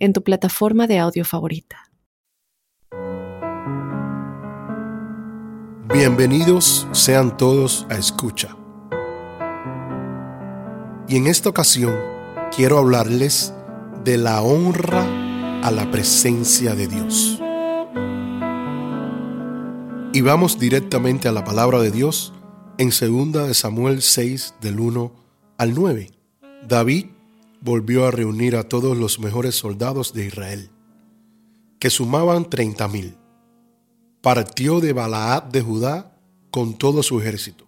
en tu plataforma de audio favorita. Bienvenidos sean todos a Escucha. Y en esta ocasión quiero hablarles de la honra a la presencia de Dios. Y vamos directamente a la palabra de Dios en 2 Samuel 6 del 1 al 9. David volvió a reunir a todos los mejores soldados de Israel, que sumaban treinta mil. Partió de Balaad de Judá con todo su ejército,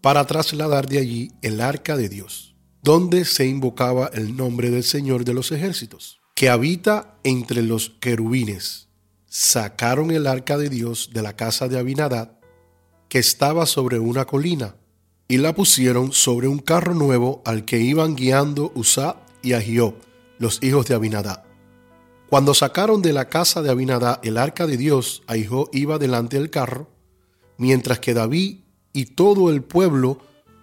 para trasladar de allí el arca de Dios, donde se invocaba el nombre del Señor de los ejércitos, que habita entre los querubines. Sacaron el arca de Dios de la casa de Abinadad, que estaba sobre una colina, y la pusieron sobre un carro nuevo al que iban guiando Usá y Ahiob, los hijos de Abinadá. Cuando sacaron de la casa de Abinadá el arca de Dios, Ahijó iba delante del carro, mientras que David y todo el pueblo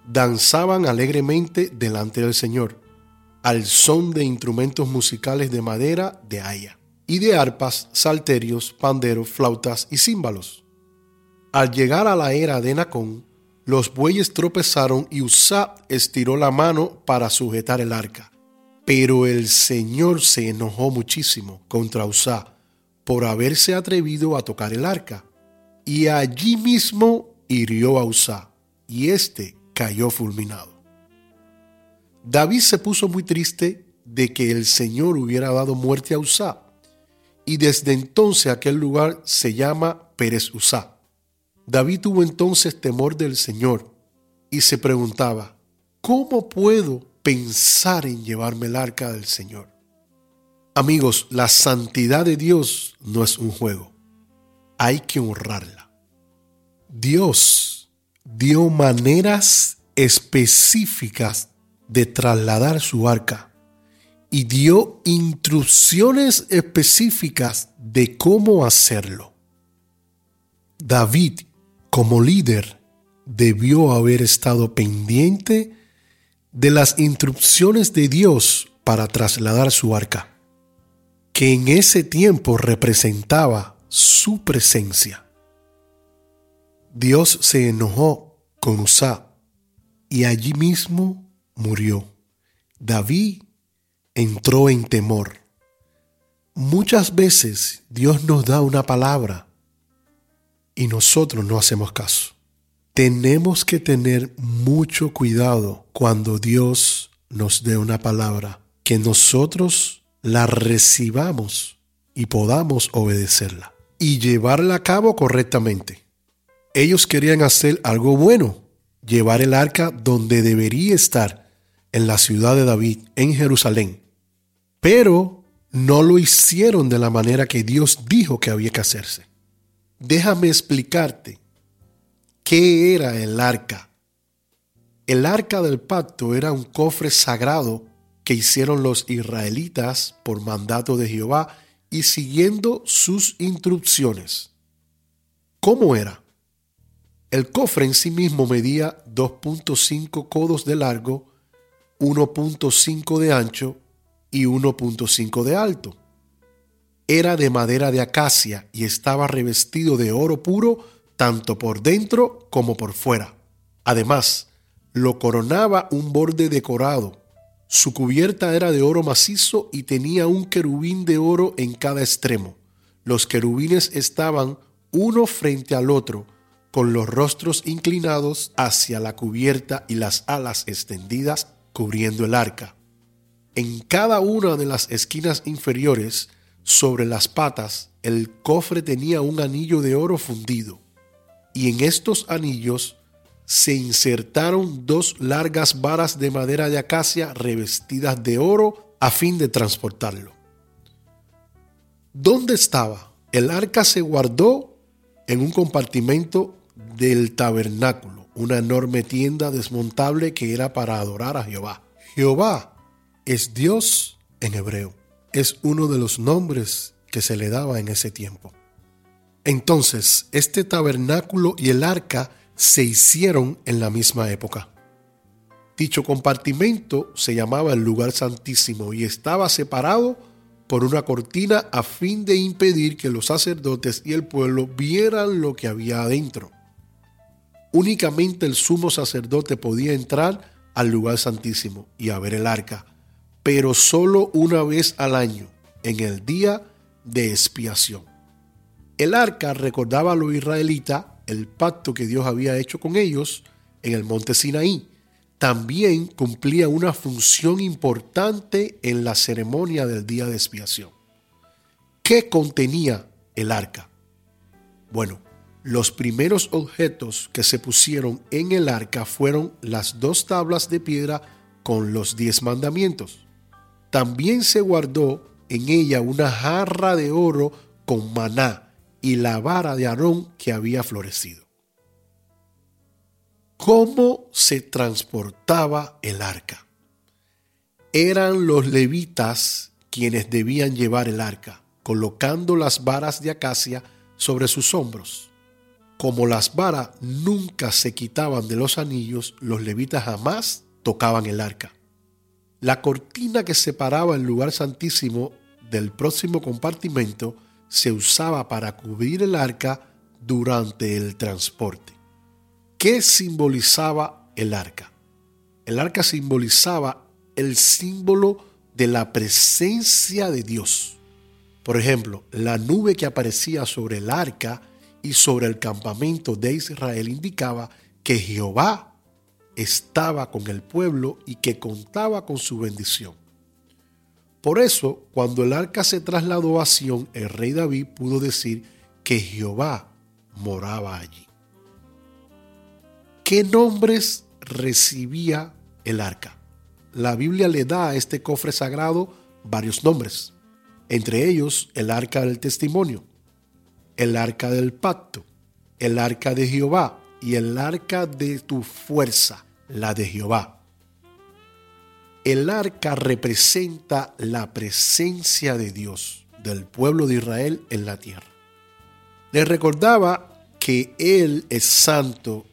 danzaban alegremente delante del Señor, al son de instrumentos musicales de madera de haya, y de arpas, salterios, panderos, flautas y címbalos. Al llegar a la era de Nacón, los bueyes tropezaron y Usá estiró la mano para sujetar el arca. Pero el Señor se enojó muchísimo contra Usá por haberse atrevido a tocar el arca. Y allí mismo hirió a Usá, y éste cayó fulminado. David se puso muy triste de que el Señor hubiera dado muerte a Usá, y desde entonces aquel lugar se llama Pérez Usá. David tuvo entonces temor del Señor y se preguntaba, ¿cómo puedo pensar en llevarme el arca del Señor? Amigos, la santidad de Dios no es un juego, hay que honrarla. Dios dio maneras específicas de trasladar su arca y dio instrucciones específicas de cómo hacerlo. David como líder, debió haber estado pendiente de las instrucciones de Dios para trasladar su arca, que en ese tiempo representaba su presencia. Dios se enojó con Usá y allí mismo murió. David entró en temor. Muchas veces Dios nos da una palabra y nosotros no hacemos caso. Tenemos que tener mucho cuidado cuando Dios nos dé una palabra, que nosotros la recibamos y podamos obedecerla y llevarla a cabo correctamente. Ellos querían hacer algo bueno, llevar el arca donde debería estar, en la ciudad de David, en Jerusalén. Pero no lo hicieron de la manera que Dios dijo que había que hacerse. Déjame explicarte qué era el arca. El arca del pacto era un cofre sagrado que hicieron los israelitas por mandato de Jehová y siguiendo sus instrucciones. ¿Cómo era? El cofre en sí mismo medía 2.5 codos de largo, 1.5 de ancho y 1.5 de alto era de madera de acacia y estaba revestido de oro puro tanto por dentro como por fuera. Además, lo coronaba un borde decorado. Su cubierta era de oro macizo y tenía un querubín de oro en cada extremo. Los querubines estaban uno frente al otro, con los rostros inclinados hacia la cubierta y las alas extendidas cubriendo el arca. En cada una de las esquinas inferiores sobre las patas el cofre tenía un anillo de oro fundido, y en estos anillos se insertaron dos largas varas de madera de acacia revestidas de oro a fin de transportarlo. ¿Dónde estaba? El arca se guardó en un compartimento del tabernáculo, una enorme tienda desmontable que era para adorar a Jehová. Jehová es Dios en hebreo. Es uno de los nombres que se le daba en ese tiempo. Entonces, este tabernáculo y el arca se hicieron en la misma época. Dicho compartimento se llamaba el lugar santísimo y estaba separado por una cortina a fin de impedir que los sacerdotes y el pueblo vieran lo que había adentro. Únicamente el sumo sacerdote podía entrar al lugar santísimo y a ver el arca, pero solo una vez al año, en el día de expiación. El arca recordaba a los israelitas el pacto que Dios había hecho con ellos en el monte Sinaí. También cumplía una función importante en la ceremonia del día de expiación. ¿Qué contenía el arca? Bueno, los primeros objetos que se pusieron en el arca fueron las dos tablas de piedra con los diez mandamientos. También se guardó en ella una jarra de oro con maná y la vara de Aarón que había florecido. ¿Cómo se transportaba el arca? Eran los levitas quienes debían llevar el arca, colocando las varas de acacia sobre sus hombros. Como las varas nunca se quitaban de los anillos, los levitas jamás tocaban el arca. La cortina que separaba el lugar santísimo del próximo compartimento se usaba para cubrir el arca durante el transporte. ¿Qué simbolizaba el arca? El arca simbolizaba el símbolo de la presencia de Dios. Por ejemplo, la nube que aparecía sobre el arca y sobre el campamento de Israel indicaba que Jehová estaba con el pueblo y que contaba con su bendición. Por eso, cuando el arca se trasladó a Sión, el rey David pudo decir que Jehová moraba allí. ¿Qué nombres recibía el arca? La Biblia le da a este cofre sagrado varios nombres, entre ellos el arca del testimonio, el arca del pacto, el arca de Jehová y el arca de tu fuerza, la de Jehová. El arca representa la presencia de Dios, del pueblo de Israel en la tierra. Les recordaba que Él es santo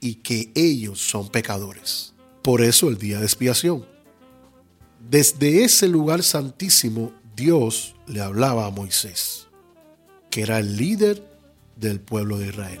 y que ellos son pecadores. Por eso el día de expiación. Desde ese lugar santísimo, Dios le hablaba a Moisés, que era el líder del pueblo de Israel.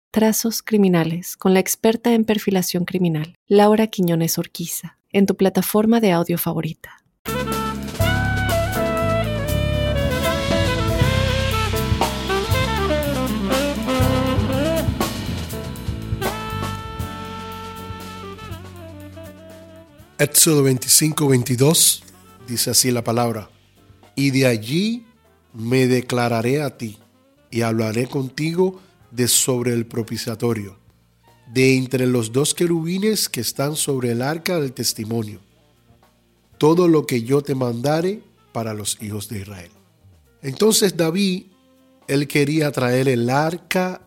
Trazos Criminales con la experta en perfilación criminal, Laura Quiñones Orquiza en tu plataforma de audio favorita. Éxodo 25, 22 dice así la palabra, y de allí me declararé a ti y hablaré contigo de sobre el propiciatorio de entre los dos querubines que están sobre el arca del testimonio, todo lo que yo te mandare para los hijos de Israel. Entonces David, él quería traer el arca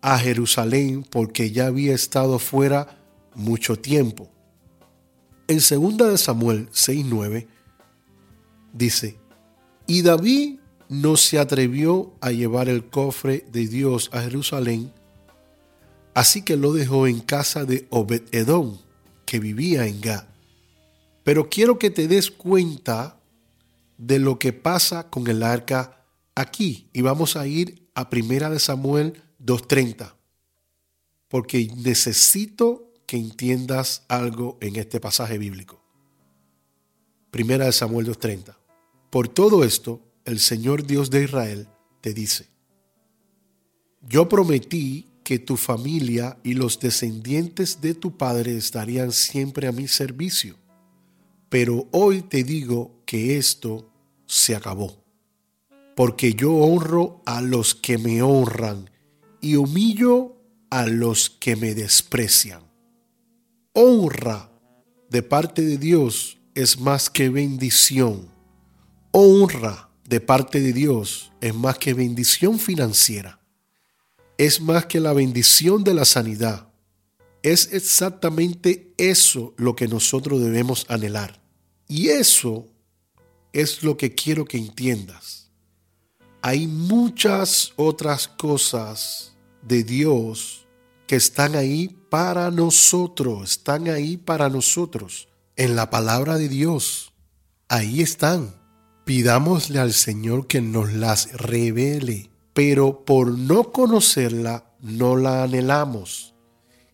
a Jerusalén porque ya había estado fuera mucho tiempo. En 2 Samuel 6:9 dice, y David no se atrevió a llevar el cofre de Dios a Jerusalén Así que lo dejó en casa de Obed-Edom, que vivía en Gad. Pero quiero que te des cuenta de lo que pasa con el arca aquí. Y vamos a ir a Primera de Samuel 2.30. Porque necesito que entiendas algo en este pasaje bíblico. Primera de Samuel 2.30. Por todo esto, el Señor Dios de Israel te dice, yo prometí que tu familia y los descendientes de tu padre estarían siempre a mi servicio, pero hoy te digo que esto se acabó, porque yo honro a los que me honran y humillo a los que me desprecian. Honra de parte de Dios es más que bendición. Honra de parte de Dios es más que bendición financiera. Es más que la bendición de la sanidad. Es exactamente eso lo que nosotros debemos anhelar. Y eso es lo que quiero que entiendas. Hay muchas otras cosas de Dios que están ahí para nosotros, están ahí para nosotros en la palabra de Dios. Ahí están. Pidámosle al Señor que nos las revele, pero por no conocerla no la anhelamos.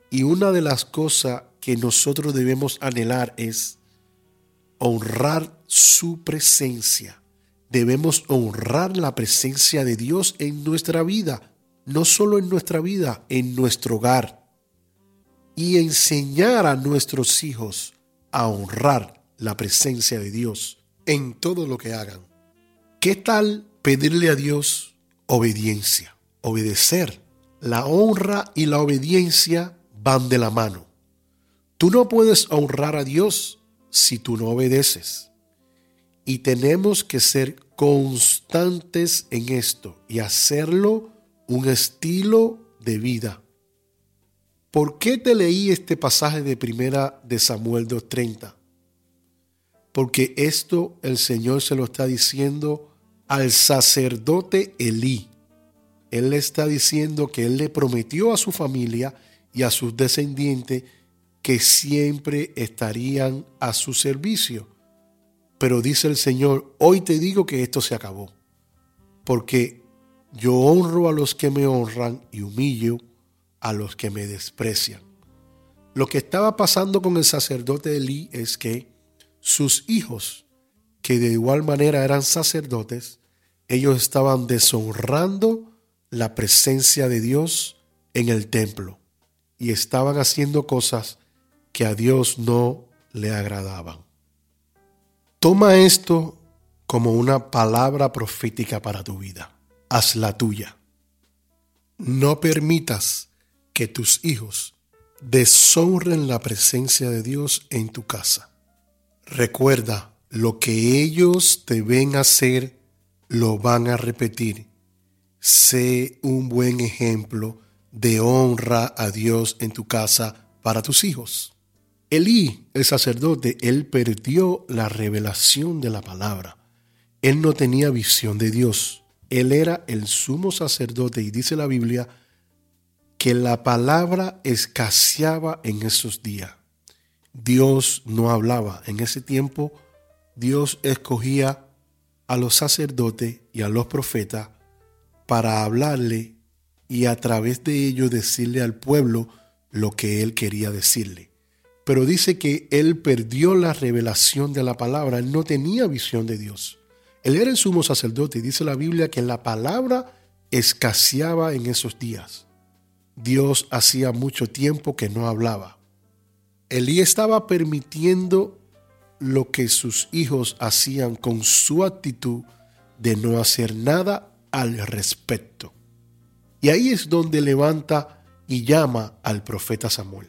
Y una de las cosas que nosotros debemos anhelar es honrar su presencia. Debemos honrar la presencia de Dios en nuestra vida, no solo en nuestra vida, en nuestro hogar. Y enseñar a nuestros hijos a honrar la presencia de Dios en todo lo que hagan. ¿Qué tal pedirle a Dios obediencia? Obedecer. La honra y la obediencia van de la mano. Tú no puedes honrar a Dios si tú no obedeces. Y tenemos que ser constantes en esto y hacerlo un estilo de vida. ¿Por qué te leí este pasaje de primera de Samuel 2.30? Porque esto el Señor se lo está diciendo al sacerdote Elí. Él le está diciendo que él le prometió a su familia y a sus descendientes que siempre estarían a su servicio. Pero dice el Señor, hoy te digo que esto se acabó, porque yo honro a los que me honran y humillo a los que me desprecian. Lo que estaba pasando con el sacerdote Elí es que sus hijos, que de igual manera eran sacerdotes, ellos estaban deshonrando la presencia de Dios en el templo y estaban haciendo cosas que a Dios no le agradaban. Toma esto como una palabra profética para tu vida. Hazla tuya. No permitas que tus hijos deshonren la presencia de Dios en tu casa. Recuerda, lo que ellos te ven hacer, lo van a repetir. Sé un buen ejemplo de honra a Dios en tu casa para tus hijos. Elí, el sacerdote, él perdió la revelación de la palabra. Él no tenía visión de Dios. Él era el sumo sacerdote y dice la Biblia que la palabra escaseaba en esos días. Dios no hablaba. En ese tiempo Dios escogía a los sacerdotes y a los profetas para hablarle y a través de ellos decirle al pueblo lo que él quería decirle. Pero dice que él perdió la revelación de la palabra, él no tenía visión de Dios. Él era el sumo sacerdote y dice la Biblia que la palabra escaseaba en esos días. Dios hacía mucho tiempo que no hablaba. Elí estaba permitiendo lo que sus hijos hacían con su actitud de no hacer nada al respecto. Y ahí es donde levanta y llama al profeta Samuel.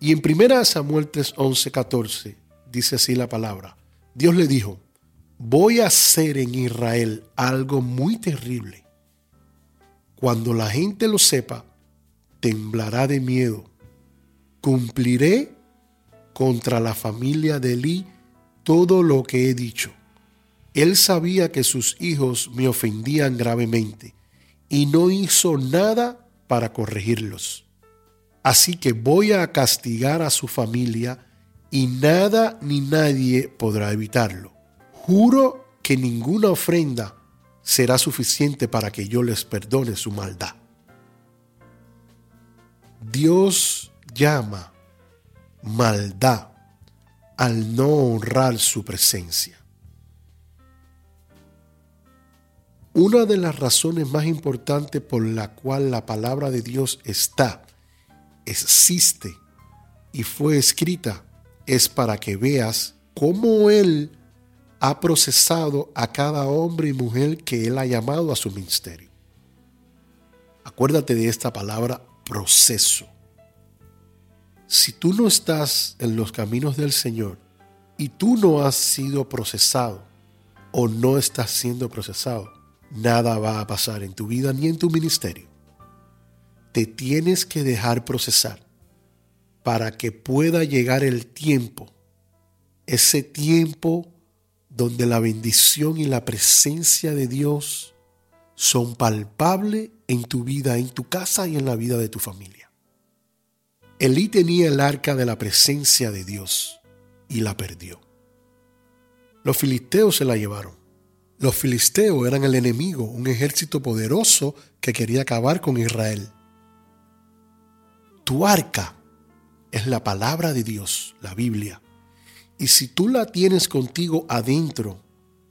Y en 1 Samuel 3, 11, 14 dice así la palabra. Dios le dijo, voy a hacer en Israel algo muy terrible cuando la gente lo sepa, temblará de miedo. Cumpliré contra la familia de Elí todo lo que he dicho. Él sabía que sus hijos me ofendían gravemente y no hizo nada para corregirlos. Así que voy a castigar a su familia y nada ni nadie podrá evitarlo. Juro que ninguna ofrenda será suficiente para que yo les perdone su maldad. Dios llama maldad al no honrar su presencia. Una de las razones más importantes por la cual la palabra de Dios está, existe y fue escrita es para que veas cómo Él ha procesado a cada hombre y mujer que Él ha llamado a su ministerio. Acuérdate de esta palabra proceso. Si tú no estás en los caminos del Señor y tú no has sido procesado o no estás siendo procesado, nada va a pasar en tu vida ni en tu ministerio. Te tienes que dejar procesar para que pueda llegar el tiempo, ese tiempo donde la bendición y la presencia de Dios son palpables en tu vida, en tu casa y en la vida de tu familia. Elí tenía el arca de la presencia de Dios y la perdió. Los filisteos se la llevaron. Los filisteos eran el enemigo, un ejército poderoso que quería acabar con Israel. Tu arca es la palabra de Dios, la Biblia. Y si tú la tienes contigo adentro,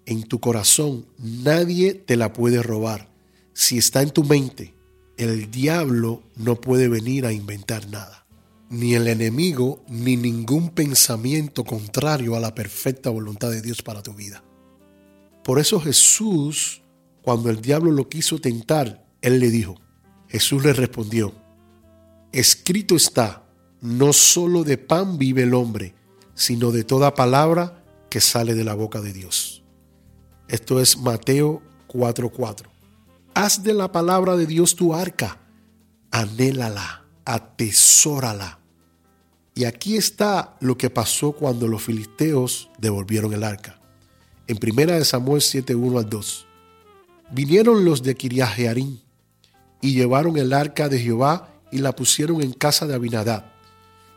en tu corazón, nadie te la puede robar. Si está en tu mente, el diablo no puede venir a inventar nada. Ni el enemigo, ni ningún pensamiento contrario a la perfecta voluntad de Dios para tu vida. Por eso Jesús, cuando el diablo lo quiso tentar, él le dijo, Jesús le respondió, escrito está, no solo de pan vive el hombre, sino de toda palabra que sale de la boca de Dios. Esto es Mateo 4:4. Haz de la palabra de Dios tu arca, anhélala, atesórala. Y aquí está lo que pasó cuando los filisteos devolvieron el arca. En 1 Samuel 7:1 al 2. Vinieron los de Kiriajearim y llevaron el arca de Jehová y la pusieron en casa de Abinadab,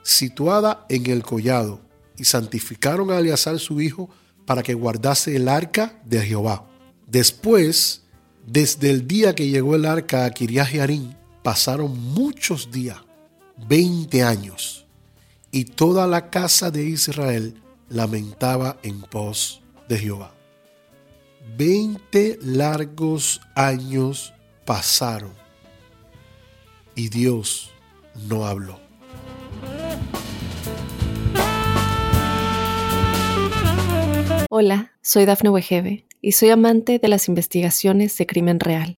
situada en el collado, y santificaron a Eleazar su hijo para que guardase el arca de Jehová. Después, desde el día que llegó el arca a Kiriajearim, pasaron muchos días, 20 años, y toda la casa de Israel lamentaba en pos de Jehová. 20 largos años pasaron y Dios no habló. Hola, soy Dafne Wegebe y soy amante de las investigaciones de crimen real.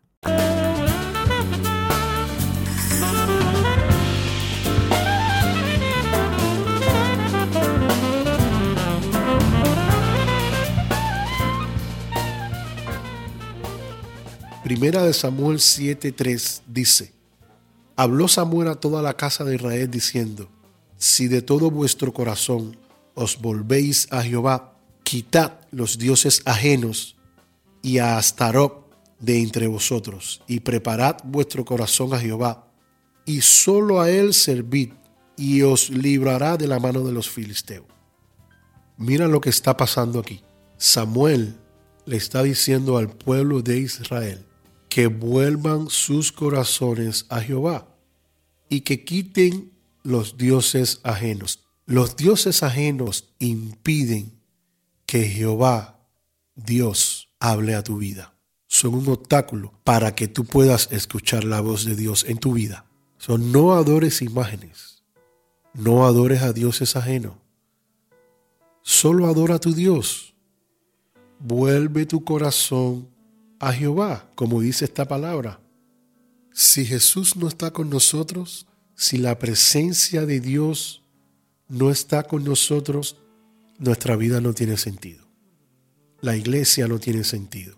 Primera de Samuel 7:3 dice, Habló Samuel a toda la casa de Israel diciendo, Si de todo vuestro corazón os volvéis a Jehová, quitad los dioses ajenos y a Astarot de entre vosotros, y preparad vuestro corazón a Jehová, y solo a él servid, y os librará de la mano de los filisteos. Mira lo que está pasando aquí. Samuel le está diciendo al pueblo de Israel que vuelvan sus corazones a Jehová y que quiten los dioses ajenos. Los dioses ajenos impiden que Jehová, Dios, hable a tu vida. Son un obstáculo para que tú puedas escuchar la voz de Dios en tu vida. Son no adores imágenes. No adores a dioses ajenos. Solo adora a tu Dios. Vuelve tu corazón a Jehová, como dice esta palabra. Si Jesús no está con nosotros, si la presencia de Dios no está con nosotros, nuestra vida no tiene sentido la iglesia no tiene sentido.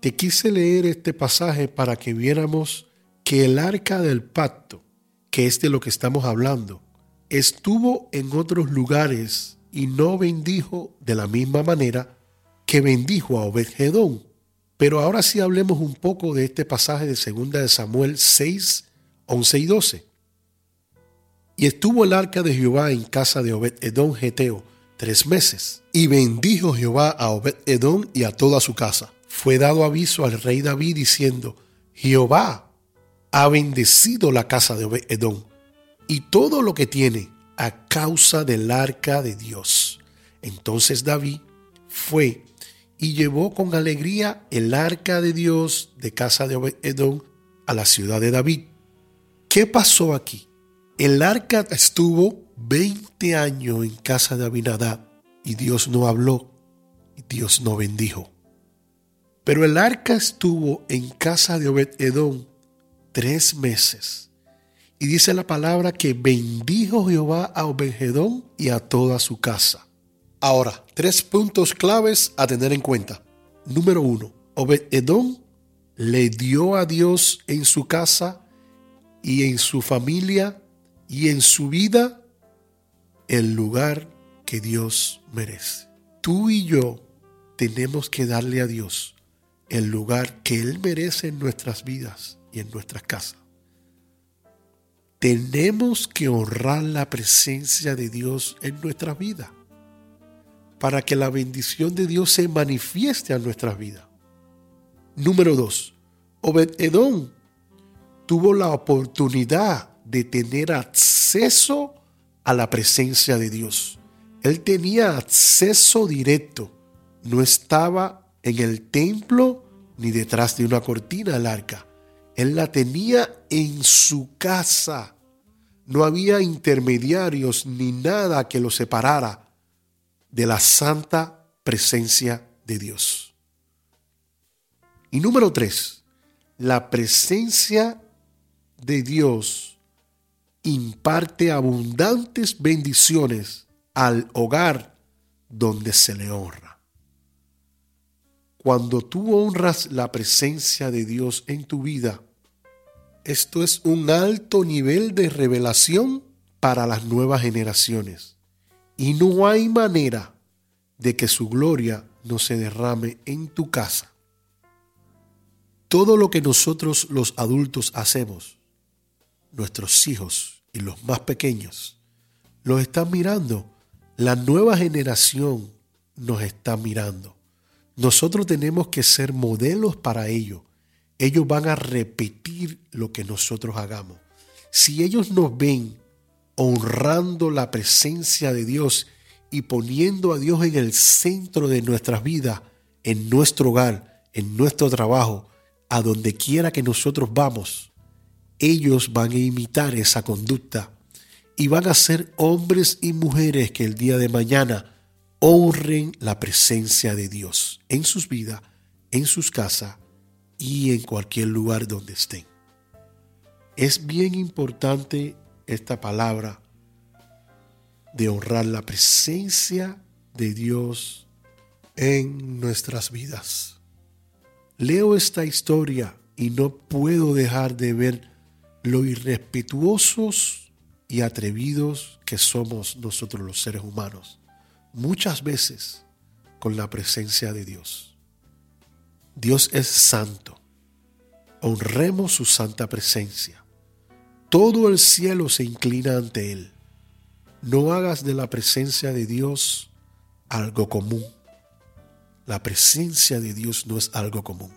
Te quise leer este pasaje para que viéramos que el arca del pacto, que es de lo que estamos hablando, estuvo en otros lugares y no bendijo de la misma manera que bendijo a Obed-Gedón. Pero ahora sí hablemos un poco de este pasaje de 2 de Samuel 6 11 y 12. Y estuvo el arca de Jehová en casa de Obed Edom Geteo tres meses. Y bendijo Jehová a Obed Edom y a toda su casa. Fue dado aviso al rey David diciendo, Jehová ha bendecido la casa de Obed Edom y todo lo que tiene a causa del arca de Dios. Entonces David fue y llevó con alegría el arca de Dios de casa de Obed Edom a la ciudad de David. ¿Qué pasó aquí? El arca estuvo 20 años en casa de Abinadab y Dios no habló y Dios no bendijo. Pero el arca estuvo en casa de Obed Edom tres meses. Y dice la palabra que bendijo Jehová a Obed Edom y a toda su casa. Ahora, tres puntos claves a tener en cuenta. Número uno, Obed Edom le dio a Dios en su casa y en su familia y en su vida el lugar que Dios merece. Tú y yo tenemos que darle a Dios el lugar que Él merece en nuestras vidas y en nuestras casas. Tenemos que honrar la presencia de Dios en nuestra vida para que la bendición de Dios se manifieste en nuestras vidas. Número dos, Obed Edom tuvo la oportunidad de tener acceso a la presencia de Dios. Él tenía acceso directo. No estaba en el templo ni detrás de una cortina del arca. Él la tenía en su casa. No había intermediarios ni nada que lo separara de la santa presencia de Dios. Y número tres, la presencia de Dios imparte abundantes bendiciones al hogar donde se le honra. Cuando tú honras la presencia de Dios en tu vida, esto es un alto nivel de revelación para las nuevas generaciones. Y no hay manera de que su gloria no se derrame en tu casa. Todo lo que nosotros los adultos hacemos nuestros hijos y los más pequeños los están mirando. La nueva generación nos está mirando. Nosotros tenemos que ser modelos para ellos. Ellos van a repetir lo que nosotros hagamos. Si ellos nos ven honrando la presencia de Dios y poniendo a Dios en el centro de nuestras vidas, en nuestro hogar, en nuestro trabajo, a donde quiera que nosotros vamos, ellos van a imitar esa conducta y van a ser hombres y mujeres que el día de mañana honren la presencia de Dios en sus vidas, en sus casas y en cualquier lugar donde estén. Es bien importante esta palabra de honrar la presencia de Dios en nuestras vidas. Leo esta historia y no puedo dejar de ver lo irrespetuosos y atrevidos que somos nosotros los seres humanos, muchas veces con la presencia de Dios. Dios es santo. Honremos su santa presencia. Todo el cielo se inclina ante Él. No hagas de la presencia de Dios algo común. La presencia de Dios no es algo común.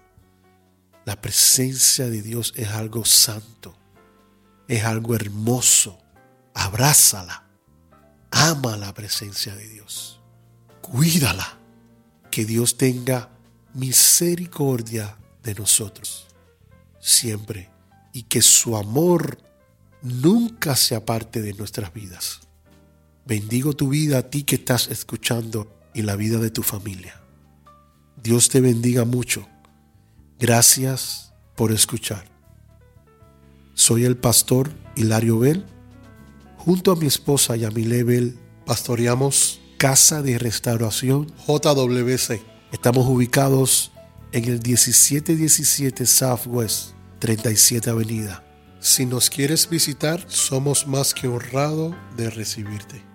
La presencia de Dios es algo santo es algo hermoso. Abrázala. Ama la presencia de Dios. Cuídala. Que Dios tenga misericordia de nosotros. Siempre. Y que su amor nunca se aparte de nuestras vidas. Bendigo tu vida a ti que estás escuchando y la vida de tu familia. Dios te bendiga mucho. Gracias por escuchar. Soy el pastor Hilario Bell. Junto a mi esposa Yamile Bell pastoreamos Casa de Restauración JWC. Estamos ubicados en el 1717 Southwest 37 Avenida. Si nos quieres visitar, somos más que honrados de recibirte.